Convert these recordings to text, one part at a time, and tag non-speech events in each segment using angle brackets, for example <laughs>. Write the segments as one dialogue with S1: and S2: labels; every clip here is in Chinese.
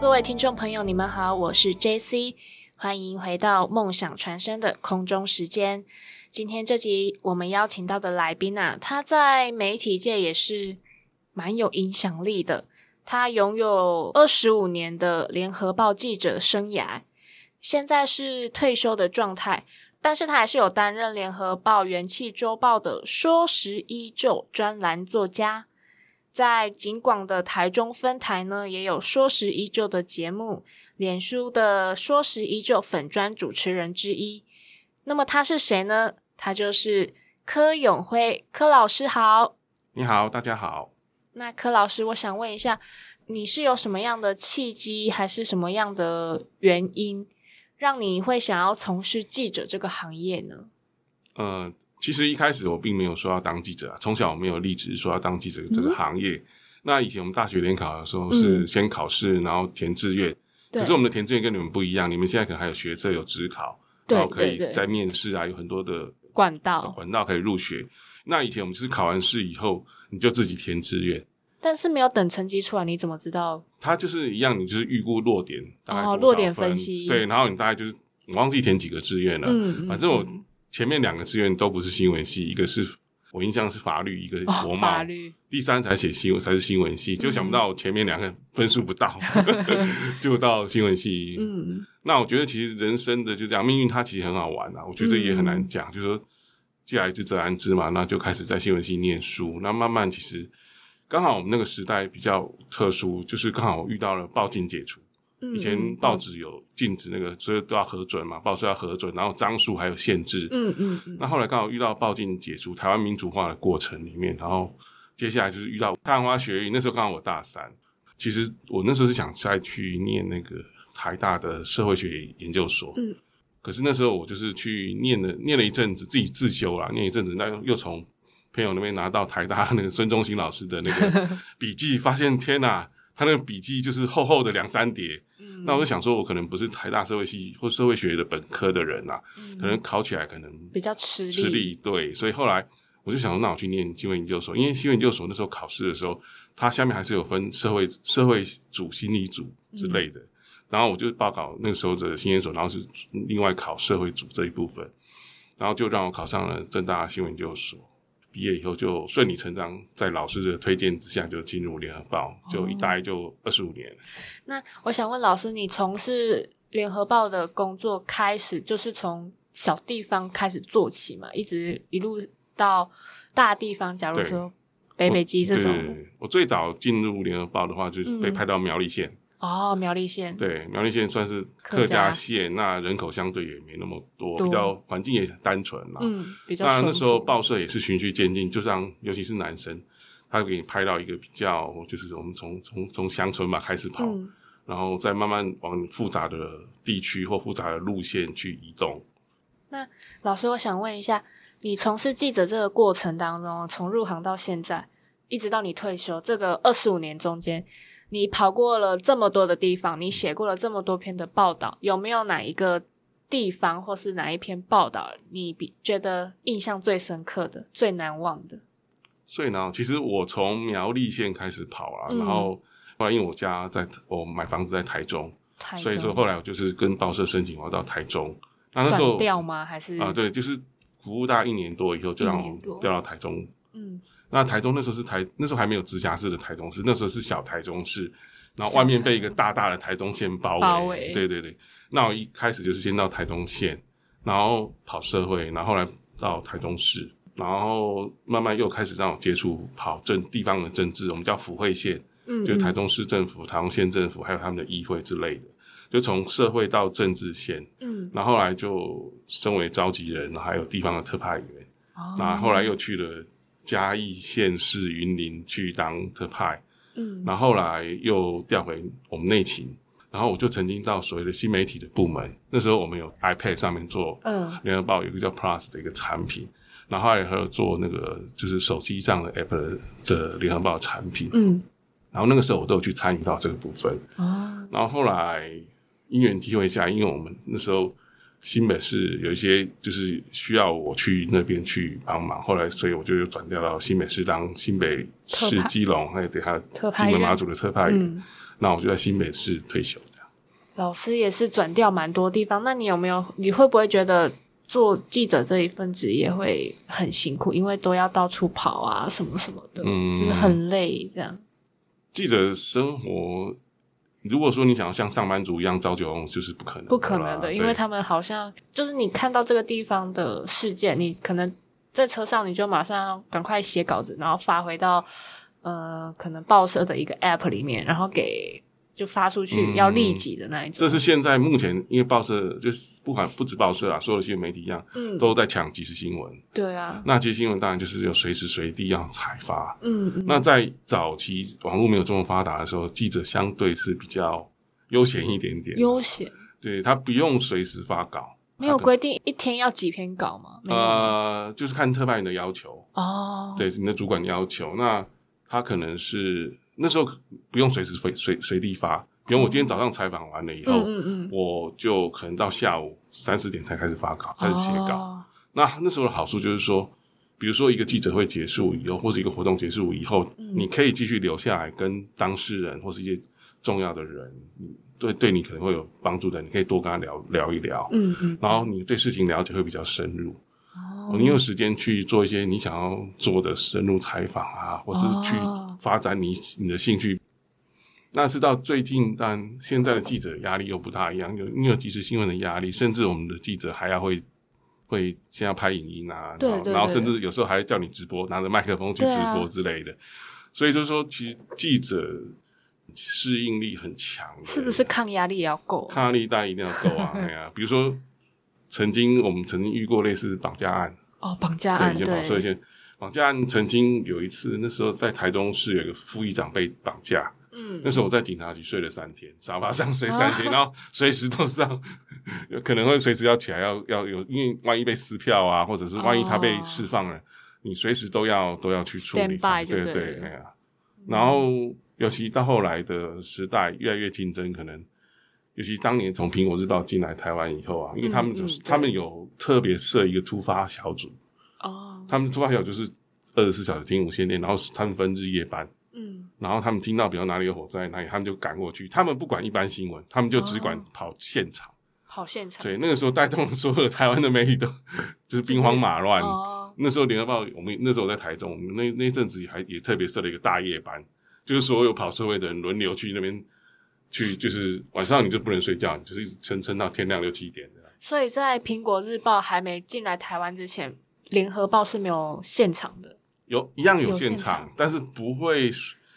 S1: 各位听众朋友，你们好，我是 JC，欢迎回到梦想传声的空中时间。今天这集我们邀请到的来宾啊，他在媒体界也是蛮有影响力的。他拥有二十五年的联合报记者生涯，现在是退休的状态，但是他还是有担任联合报元气周报的说时依旧专栏作家。在景广的台中分台呢，也有说时依旧的节目，脸书的说时依旧粉专主持人之一。那么他是谁呢？他就是柯永辉，柯老师好。
S2: 你好，大家好。
S1: 那柯老师，我想问一下，你是有什么样的契机，还是什么样的原因，让你会想要从事记者这个行业呢？
S2: 呃。其实一开始我并没有说要当记者啊，从小我没有立志说要当记者这个行业。那以前我们大学联考的时候是先考试，然后填志愿。可是我们的填志愿跟你们不一样，你们现在可能还有学测、有职考，然后可以在面试啊，有很多的
S1: 管道
S2: 管道可以入学。那以前我们就是考完试以后，你就自己填志愿。
S1: 但是没有等成绩出来，你怎么知道？
S2: 他就是一样，你就是预估落点，大概
S1: 落点分析。
S2: 对，然后你大概就是我忘记填几个志愿了。嗯，反正我。前面两个志愿都不是新闻系，一个是我印象是法律，一个国贸，第三才写新闻才是新闻系，就想不到前面两个分数不到，<laughs> 就到新闻系。嗯，那我觉得其实人生的就这样，命运它其实很好玩啊，我觉得也很难讲，就是说既来之则安之嘛，那就开始在新闻系念书，那慢慢其实刚好我们那个时代比较特殊，就是刚好遇到了报禁解除。以前报纸有禁止那个，所以都要核准嘛，报社要核准，然后张数还有限制。嗯嗯嗯。那后来刚好遇到报禁解除，台湾民主化的过程里面，然后接下来就是遇到太阳花学运，那时候刚好我大三。其实我那时候是想再去念那个台大的社会学研究所。嗯。可是那时候我就是去念了念了一阵子，自己自修了，念一阵子，那又从朋友那边拿到台大那个孙中兴老师的那个 <laughs> 笔记，发现天哪！他那个笔记就是厚厚的两三叠，那我就想说，我可能不是台大社会系或社会学的本科的人呐，可能考起来可能
S1: 比较吃力。
S2: 吃力对，所以后来我就想说，那我去念新闻研究所，因为新闻研究所那时候考试的时候，它下面还是有分社会社会组、心理组之类的，然后我就报考那个时候的新研所，然后是另外考社会组这一部分，然后就让我考上了正大新闻研究所。毕业以后就顺理成章，在老师的推荐之下就进入联合报，就一待就二十五年。
S1: 那我想问老师，你从事联合报的工作开始，就是从小地方开始做起嘛，一直一路到大地方。假如说北北基这种，
S2: 我最早进入联合报的话，就是被派到苗栗县。
S1: 哦，苗栗县
S2: 对，苗栗县算是客家县，那人口相对也没那么多，比较环境也单纯嘛。
S1: 嗯，比较。
S2: 那那时候报社也是循序渐进，就像尤其是男生，他给你拍到一个比较，就是我们从从从乡村嘛开始跑，然后再慢慢往复杂的地区或复杂的路线去移动。
S1: 那老师，我想问一下，你从事记者这个过程当中，从入行到现在，一直到你退休这个二十五年中间。你跑过了这么多的地方，你写过了这么多篇的报道，有没有哪一个地方或是哪一篇报道，你比觉得印象最深刻的、最难忘的？
S2: 所以呢，其实我从苗栗县开始跑啊，然后后来因为我家在我买房子在台中，所以说后来我就是跟报社申请我要到台中。那那时候
S1: 调吗？还是
S2: 啊？对，就是服务大概一年多以后，就让我调到台中。嗯。那台中那时候是台，那时候还没有直辖市的台中市，那时候是小台中市，然后外面被一个大大的台中县包围。对对对，那我一开始就是先到台中县，然后跑社会，然后后来到台中市，然后慢慢又开始让我接触跑政地方的政治，我们叫府会县，嗯，就台中市政府、台中县政府还有他们的议会之类的，就从社会到政治线，嗯，然后后来就身为召集人，还有地方的特派员，哦那后来又去了。嘉义县市云林去当特派，嗯，然后来又调回我们内勤，然后我就曾经到所谓的新媒体的部门，那时候我们有 iPad 上面做，嗯，联合报有一个叫 Plus 的一个产品，然后还有做那个就是手机上的 App 的联合报产品，嗯，然后那个时候我都有去参与到这个部分，哦，然后后来因缘机会下，因为我们那时候。新北市有一些就是需要我去那边去帮忙，后来所以我就又转调到新北市当新北市基隆还有对他金门马祖的特派员，那我就在新北市退休。这样，
S1: 老师也是转调蛮多地方。那你有没有？你会不会觉得做记者这一份职业会很辛苦？因为都要到处跑啊，什么什么的，就是很累。这样，
S2: 记者生活，如果说你想要像上班族一样朝九晚五，就是不可能，
S1: 不可能的，因为他们好像就是你看到这个地方的事件，你可能在车上你就马上赶快写稿子，然后发回到。呃，可能报社的一个 App 里面，然后给就发出去要立即的那一种。
S2: 这是现在目前，因为报社就是不管不止报社啊，所有的新闻媒体一样，嗯，都在抢即时新闻。
S1: 对啊，
S2: 那即时新闻当然就是要随时随地要采发。嗯嗯。那在早期网络没有这么发达的时候，记者相对是比较悠闲一点点。
S1: 悠闲。
S2: 对他不用随时发稿。
S1: 没有规定一天要几篇稿吗？
S2: 呃，就是看特派员的要求。哦。对，你的主管要求那。他可能是那时候不用随时随随随地发，比如我今天早上采访完了以后，嗯嗯我就可能到下午三四点才开始发稿，开始写稿。那那时候的好处就是说，比如说一个记者会结束以后，或者一个活动结束以后，你可以继续留下来跟当事人或是一些重要的人，对对你可能会有帮助的，你可以多跟他聊聊一聊，嗯嗯，然后你对事情了解会比较深入。你有时间去做一些你想要做的深入采访啊，或是去发展你你的兴趣。那是到最近，但现在的记者压力又不大一样，有你有即时新闻的压力，甚至我们的记者还要会会先要拍影音啊，然后甚至有时候还叫你直播，拿着麦克风去直播之类的。所以就是说，其实记者适应力很强，
S1: 是不是抗压力也要够？
S2: 抗压力大一定要够啊！哎呀，比如说。曾经我们曾经遇过类似绑架案。
S1: 哦，绑架案
S2: 对，以前绑设一些绑架案，曾经有一次，那时候在台中市有个副议长被绑架，嗯，那时候我在警察局睡了三天，沙发上睡三天，然后随时都上，<laughs> 可能会随时要起来，要要有，因为万一被撕票啊，或者是万一他被释放了，你随时都要都要去处理，对对，哎呀，然后尤其到后来的时代越来越竞争，可能。尤其当年从苹果日报进来台湾以后啊，因为他们就是他们有特别设一个突发小组。哦，他们突发小组就是二十四小时听无线电，然后他们分日夜班，嗯，然后他们听到比如哪里有火灾哪里，他们就赶过去，他们不管一般新闻，他们就只管跑现场，
S1: 跑现场。
S2: 对，那个时候带动了所有的台湾的媒体都就是兵荒马乱。那时候联合报，我们那时候在台中，我们那那阵子还也特别设了一个大夜班，就是所有跑社会的人轮流去那边。去就是晚上你就不能睡觉，你就是一直撑撑到天亮六七点的。
S1: 所以在苹果日报还没进来台湾之前，联合报是没有现场的。
S2: 有一样有现场，但是不会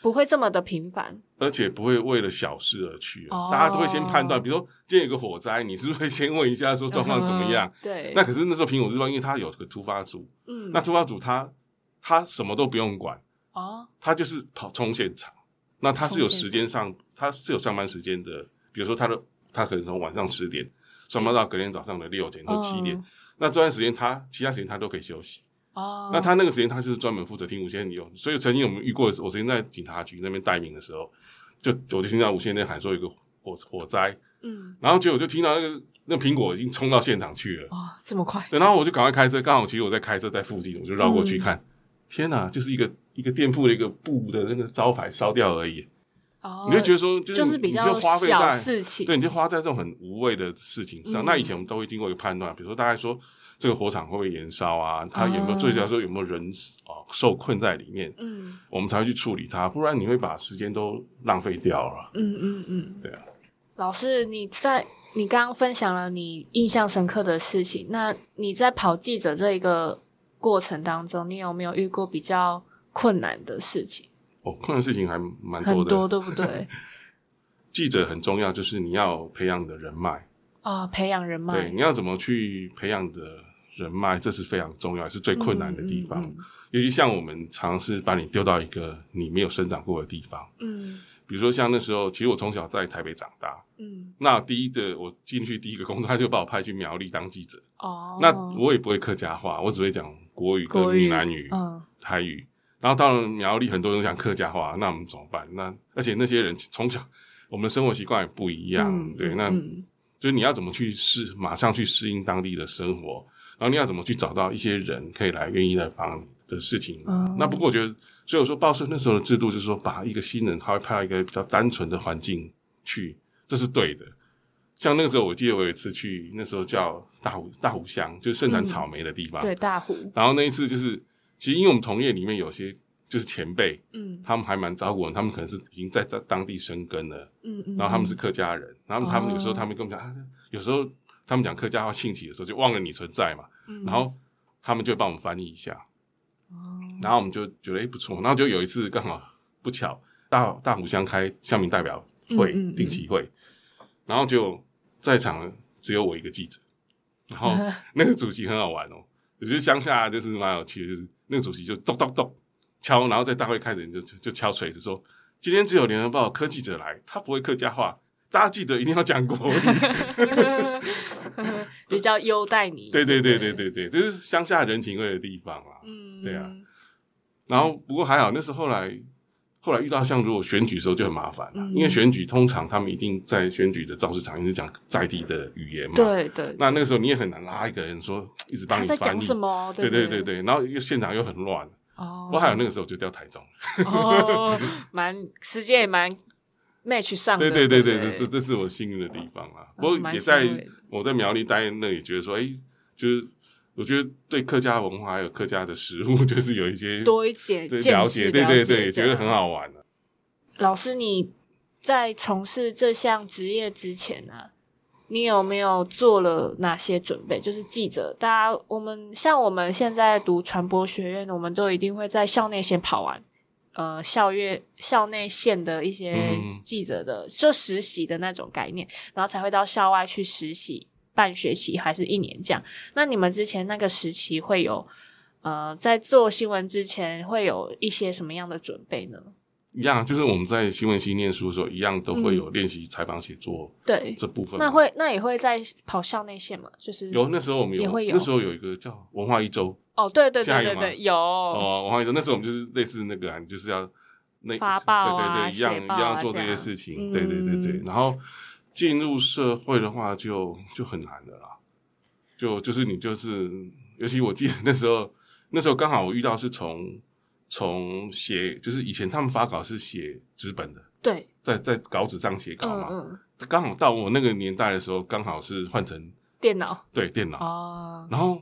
S1: 不会这么的频繁，
S2: 而且不会为了小事而去。哦大家都会先判断，比如说今天有个火灾，你是不是会先问一下说状况怎么样？
S1: 对。
S2: 那可是那时候苹果日报，因为它有个突发组，嗯，那突发组他他什么都不用管哦，他就是跑冲现场。那他是有时间上，他是有上班时间的。比如说，他的他可能从晚上十点上班到隔天早上的六点或七点。那这段时间，他其他时间他都可以休息。哦。那他那个时间，他就是专门负责听无线电用。所以曾经我们遇过，我曾经在警察局那边待命的时候，就我就听到无线电喊说有个火火灾。嗯。然后结果就听到那个那苹果已经冲到现场去了。
S1: 哇，这么快！
S2: 对，然后我就赶快开车，刚好其实我在开车在附近，我就绕过去看。天哪，就是一个。一个店铺的一个布的那个招牌烧掉而已，哦你就觉得说，就是
S1: 比较小事情，
S2: 对，你就花在这种很无谓的事情上。那以前我们都会经过一个判断，比如说大概说这个火场会不会燃烧啊？它有没有最主要说有没有人啊受困在里面？嗯，我们才会去处理它，不然你会把时间都浪费掉了。嗯嗯嗯，对啊。
S1: 老师，你在你刚刚分享了你印象深刻的事情，那你在跑记者这一个过程当中，你有没有遇过比较？困难的事情。
S2: 哦，困难事情还蛮多
S1: 的，多对不对？<laughs>
S2: 记者很重要，就是你要培养的人脉。
S1: 啊，培养人脉。
S2: 对，你要怎么去培养的人脉，这是非常重要，是最困难的地方。尤其像我们尝试把你丢到一个你没有生长过的地方，嗯，比如说像那时候，其实我从小在台北长大，嗯，那第一个我进去第一个工作，他就把我派去苗栗当记者。哦，那我也不会客家话，我只会讲国语跟闽南语、嗯，台语。然后到了苗栗，很多人讲客家话，那我们怎么办？那而且那些人从小我们的生活习惯也不一样，对，那就是你要怎么去适，马上去适应当地的生活，然后你要怎么去找到一些人可以来愿意来帮你？的事情。那不过我觉得，所以我说报社那时候的制度就是说，把一个新人他会派到一个比较单纯的环境去，这是对的。像那个时候，我记得我有一次去，那时候叫大湖大湖乡，就是盛产草莓的地方。
S1: 对，大湖。
S2: 然后那一次就是，其实因为我们同业里面有些就是前辈，嗯，他们还蛮照顾我们，他们可能是已经在在当地生根了，嗯嗯。然后他们是客家人，然后他们有时候他们跟我们讲，啊有时候他们讲客家话兴起的时候，就忘了你存在嘛，嗯。然后他们就帮我们翻译一下，哦。然后我们就觉得哎不错，然后就有一次刚好不巧大大湖乡开乡民代表会定期会，然后就。在场只有我一个记者，然后 <laughs> 那个主席很好玩哦，我觉得乡下就是蛮有趣的，就是那个主席就咚咚咚敲，然后在大会开始就就敲锤子说，今天只有联合报科记者来，他不会客家话，大家记得一定要讲国语，<laughs>
S1: 比较优待你。
S2: 对对对对对对，这是乡下人情味的地方啊。嗯，对啊。然后不过还好，那时候后来。后来遇到像如果选举的时候就很麻烦了，因为选举通常他们一定在选举的造势场，是讲在地的语言嘛。
S1: 对对。
S2: 那那个时候你也很难拉一个人说一直帮你翻译。
S1: 什么？
S2: 对对对对。然后又现场又很乱。哦。我还有那个时候就调台中。
S1: 哦。<laughs> 蛮时间也蛮 match 上。
S2: 对对对对，这这这是我幸运的地方啊。不过也在我在苗栗待那里，觉得说，哎，就是。我觉得对客家文化还有客家的食物，<laughs> 就是有一些
S1: 多一些了
S2: 解，对对对，觉得很好玩的。
S1: 老师，你在从事这项职业之前呢，你有没有做了哪些准备？就是记者，大家我们像我们现在读传播学院，我们都一定会在校内先跑完，呃，校院校内线的一些记者的就实习的那种概念，然后才会到校外去实习。半学期还是一年这样？那你们之前那个时期会有呃，在做新闻之前会有一些什么样的准备呢？
S2: 一样，就是我们在新闻系念书的时候，一样都会有练习采访写作。
S1: 对
S2: 这部分，
S1: 那会那也会在跑校内线嘛？就是
S2: 有那时候我们
S1: 也会有，
S2: 那时候有一个叫文化一周。
S1: 哦，对对对对对，有
S2: 哦，文化一周那时候我们就是类似那个，啊就是要那
S1: 发报
S2: 啊，对对对，一样一样做这些事情。对对对对，然后。进入社会的话，就就很难的啦。就就是你就是，尤其我记得那时候，那时候刚好我遇到是从从写，就是以前他们发稿是写纸本的，
S1: 对，
S2: 在在稿纸上写稿嘛。刚好到我那个年代的时候，刚好是换成
S1: 电脑，
S2: 对电脑。哦。然后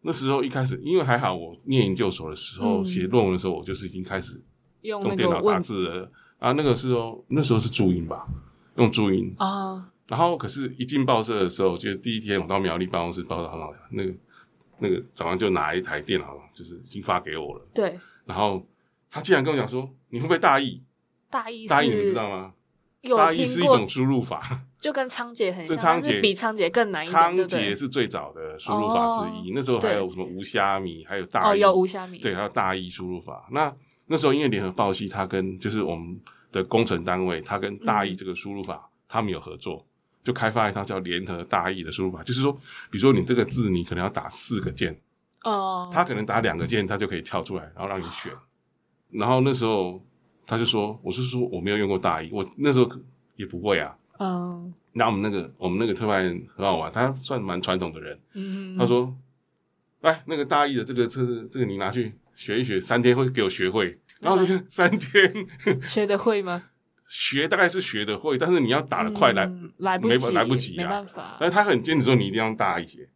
S2: 那时候一开始，因为还好我念研究所的时候写论文的时候，我就是已经开始
S1: 用
S2: 电脑打字了啊。那个时候那时候是注音吧。用注音啊，然后可是，一进报社的时候，就第一天我到苗栗办公室报道，那个那个早上就拿一台电脑，就是已经发给我了。
S1: 对。
S2: 然后他竟然跟我讲说：“你会不会大意？”
S1: 大意
S2: 大意，你知道吗？大意是一种输入法，<laughs>
S1: 就跟仓颉很像，仓颉比仓颉更难一点。仓
S2: 颉是最早的输入法之一，那时候还有什么无虾米，还有大
S1: 哦，有无虾米，
S2: 对，还有大意输入法。那那时候因为联合报系，它跟就是我们的工程单位，他跟大意这个输入法。他们有合作，就开发一套叫联合大意的输入法，就是说，比如说你这个字，你可能要打四个键，哦，他可能打两个键，他就可以跳出来，然后让你选。然后那时候他就说：“我是说我没有用过大意，我那时候也不会啊。”嗯，那我们那个我们那个特派员很好玩，他算蛮传统的人。嗯，他说：“来，那个大意的这个这这个你拿去学一学，三天会给我学会。”然后就三天 <laughs>
S1: 学得会吗？
S2: 学大概是学得会，但是你要打的快来
S1: 来不及，
S2: 来不及
S1: 啊！没办法。
S2: 但是他很坚持说，你一定要大一些，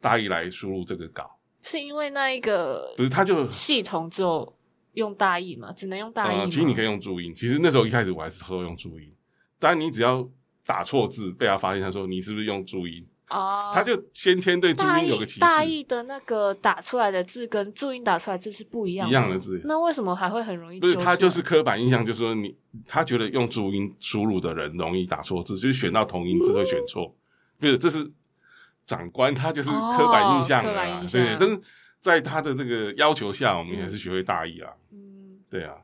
S2: 大一来输入这个稿。
S1: 是因为那一个
S2: 不是，他就
S1: 系统只有用大意嘛，只能用大意。
S2: 其实你可以用注音。其实那时候一开始我还是偷用注音，但你只要打错字被他发现，他说你是不是用注音？哦，他就先天对注音有个歧视。
S1: 大意的那个打出来的字跟注音打出来字是不一样，
S2: 一样的字。
S1: 那为什么还会很容易？
S2: 不是他就是刻板印象，就是说你他觉得用注音输入的人容易打错字，就是选到同音字会选错。不是，这是长官他就是刻板印象啊。对，但是在他的这个要求下，我们也是学会大意啊。嗯，对啊。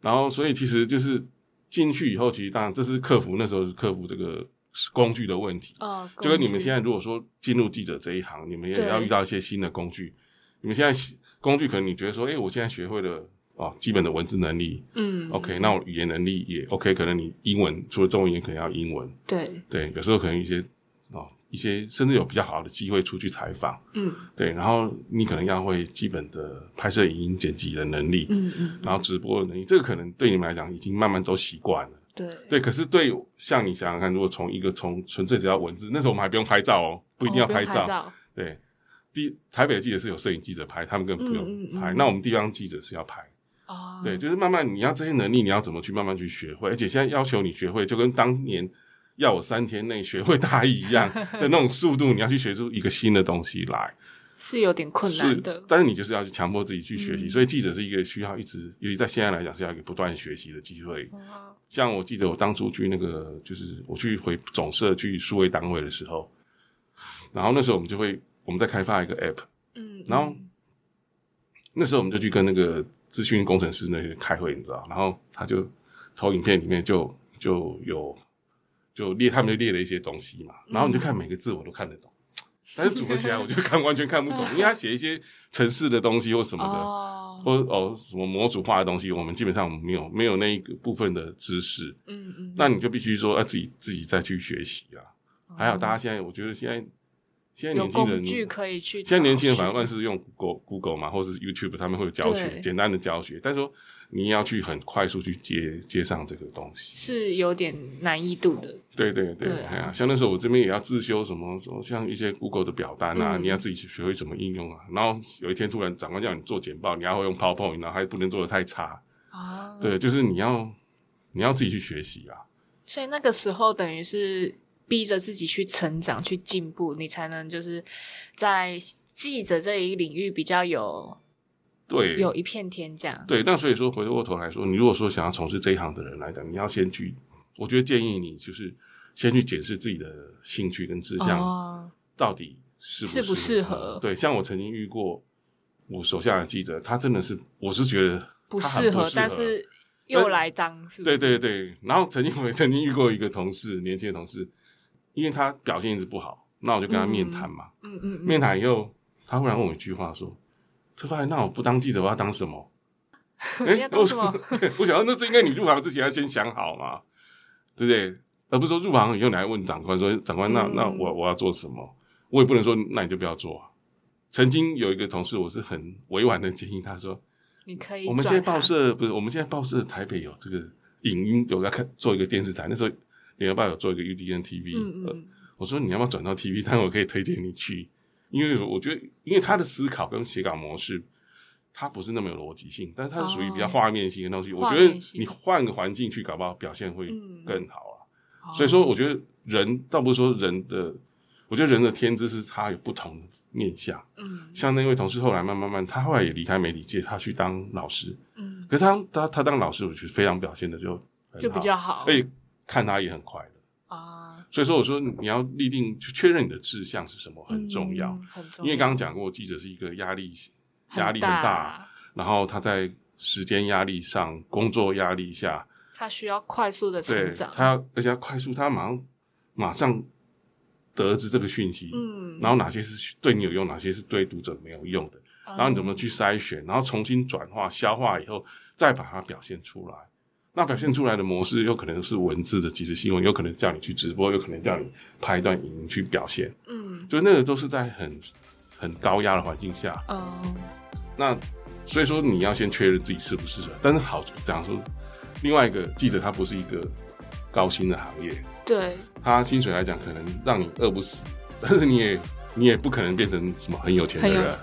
S2: 然后，所以其实就是进去以后，其实当然这是克服那时候是克服这个。工具的问题，就跟你们现在如果说进入记者这一行，你们也要遇到一些新的工具。你们现在工具可能你觉得说，哎，我现在学会了哦，基本的文字能力，嗯，OK，那我语言能力也 OK，可能你英文除了中文也可能要英文，
S1: 对。
S2: 对，有时候可能一些哦一些甚至有比较好的机会出去采访，嗯，对，然后你可能要会基本的拍摄影音剪辑的能力，嗯嗯，然后直播的能力，这个可能对你们来讲已经慢慢都习惯了，
S1: 对。
S2: 对，可是对像你想想看，如果从一个从纯粹只要文字，那时候我们还不用拍照哦，不一定要拍照，对，第台北的记者是有摄影记者拍，他们根本不用拍，那我们地方记者是要拍。哦。对，就是慢慢你要这些能力，你要怎么去慢慢去学会，而且现在要求你学会，就跟当年要我三天内学会大意一样 <laughs> 的那种速度，你要去学出一个新的东西来，
S1: 是有点困难的。
S2: 但是你就是要去强迫自己去学习，所以记者是一个需要一直，尤其在现在来讲是要一个不断学习的机会。像我记得我当初去那个，就是我去回总社去数位单位的时候，然后那时候我们就会我们在开发一个 app，嗯，然后那时候我们就去跟那个。资讯工程师那些开会，你知道，然后他就投影片里面就就有就列他们就列了一些东西嘛，然后你就看每个字我都看得懂，但是组合起来我就看完全看不懂，因为他写一些城市的东西或什么的，或哦什么模组化的东西，我们基本上没有没有那一个部分的知识，嗯嗯，那你就必须说要自己自己再去学习啊。还好大家现在，我觉得现在。现在年轻人
S1: 可以去。
S2: 现在年轻人反正万事用 Google Google 嘛，或者是 YouTube，他们会有教学，简单的教学。但是说你要去很快速去接接上这个东西，
S1: 是有点难易度的。
S2: 对对对，哎呀，像那时候我这边也要自修什么什么，像一些 Google 的表单啊，你要自己去学会怎么应用啊。然后有一天突然长官叫你做简报，你还会用 PowerPoint，然后还不能做的太差啊。对，就是你要你要自己去学习啊。
S1: 所以那个时候等于是。逼着自己去成长、去进步，你才能就是在记者这一领域比较有
S2: 对
S1: 有一片天这样。
S2: 对，那所以说回过头来说，你如果说想要从事这一行的人来讲，你要先去，我觉得建议你就是先去检视自己的兴趣跟志向哦到底适
S1: 适不适合。
S2: 对，像我曾经遇过我手下的记者，他真的是，我是觉得
S1: 不适合，但是又来当，
S2: 对对对。然后曾经我也曾经遇过一个同事，年轻的同事。因为他表现一直不好，那我就跟他面谈嘛。嗯嗯。面谈以后，他忽然问我一句话说：“车发那我不当记者，我要当什么？” <laughs>
S1: 哎，
S2: 我说：“我想，<laughs> 那是应该你入行之前要先想好嘛，对不对？而不是说入行以后你还问长官说：‘长官，那那我我要做什么？’我也不能说那你就不要做。曾经有一个同事，我是很委婉的建议他说：‘
S1: 你可以。’
S2: 我们现在报社不是，我们现在报社台北有这个影音，有在看做一个电视台，那时候。”联合报有做一个 UDN TV，嗯我说你要不要转到 TV？但我可以推荐你去，因为我觉得，因为他的思考跟写稿模式，他不是那么有逻辑性，但是他是属于比较画面性的东西。我觉得你换个环境去搞，不好表现会更好啊。所以说，我觉得人倒不是说人的，我觉得人的天资是他有不同面相。嗯，像那位同事后来慢慢慢，他后来也离开媒体界，他去当老师。嗯，可是他他他当老师，我觉得非常表现的就
S1: 就比较好。
S2: 看他也很快乐啊，所以说我说你要立定去确认你的志向是什么很重要，
S1: 很重
S2: 要。因为刚刚讲过，记者是一个压力压力很大，然后他在时间压力上、工作压力下，
S1: 他需要快速的成长，
S2: 他要而且要快速，他马上马上得知这个讯息，嗯，然后哪些是对你有用，哪些是对读者没有用的，然后你怎么去筛选，然后重新转化、消化以后，再把它表现出来。那表现出来的模式，有可能是文字的即时新闻，有可能叫你去直播，有可能叫你拍一段影音去表现。嗯，就那个都是在很很高压的环境下。哦，那所以说你要先确认自己适不适合。但是好这样说，另外一个记者他不是一个高薪的行业，
S1: 对，
S2: 他薪水来讲可能让你饿不死，但是你也你也不可能变成什么很有钱的人。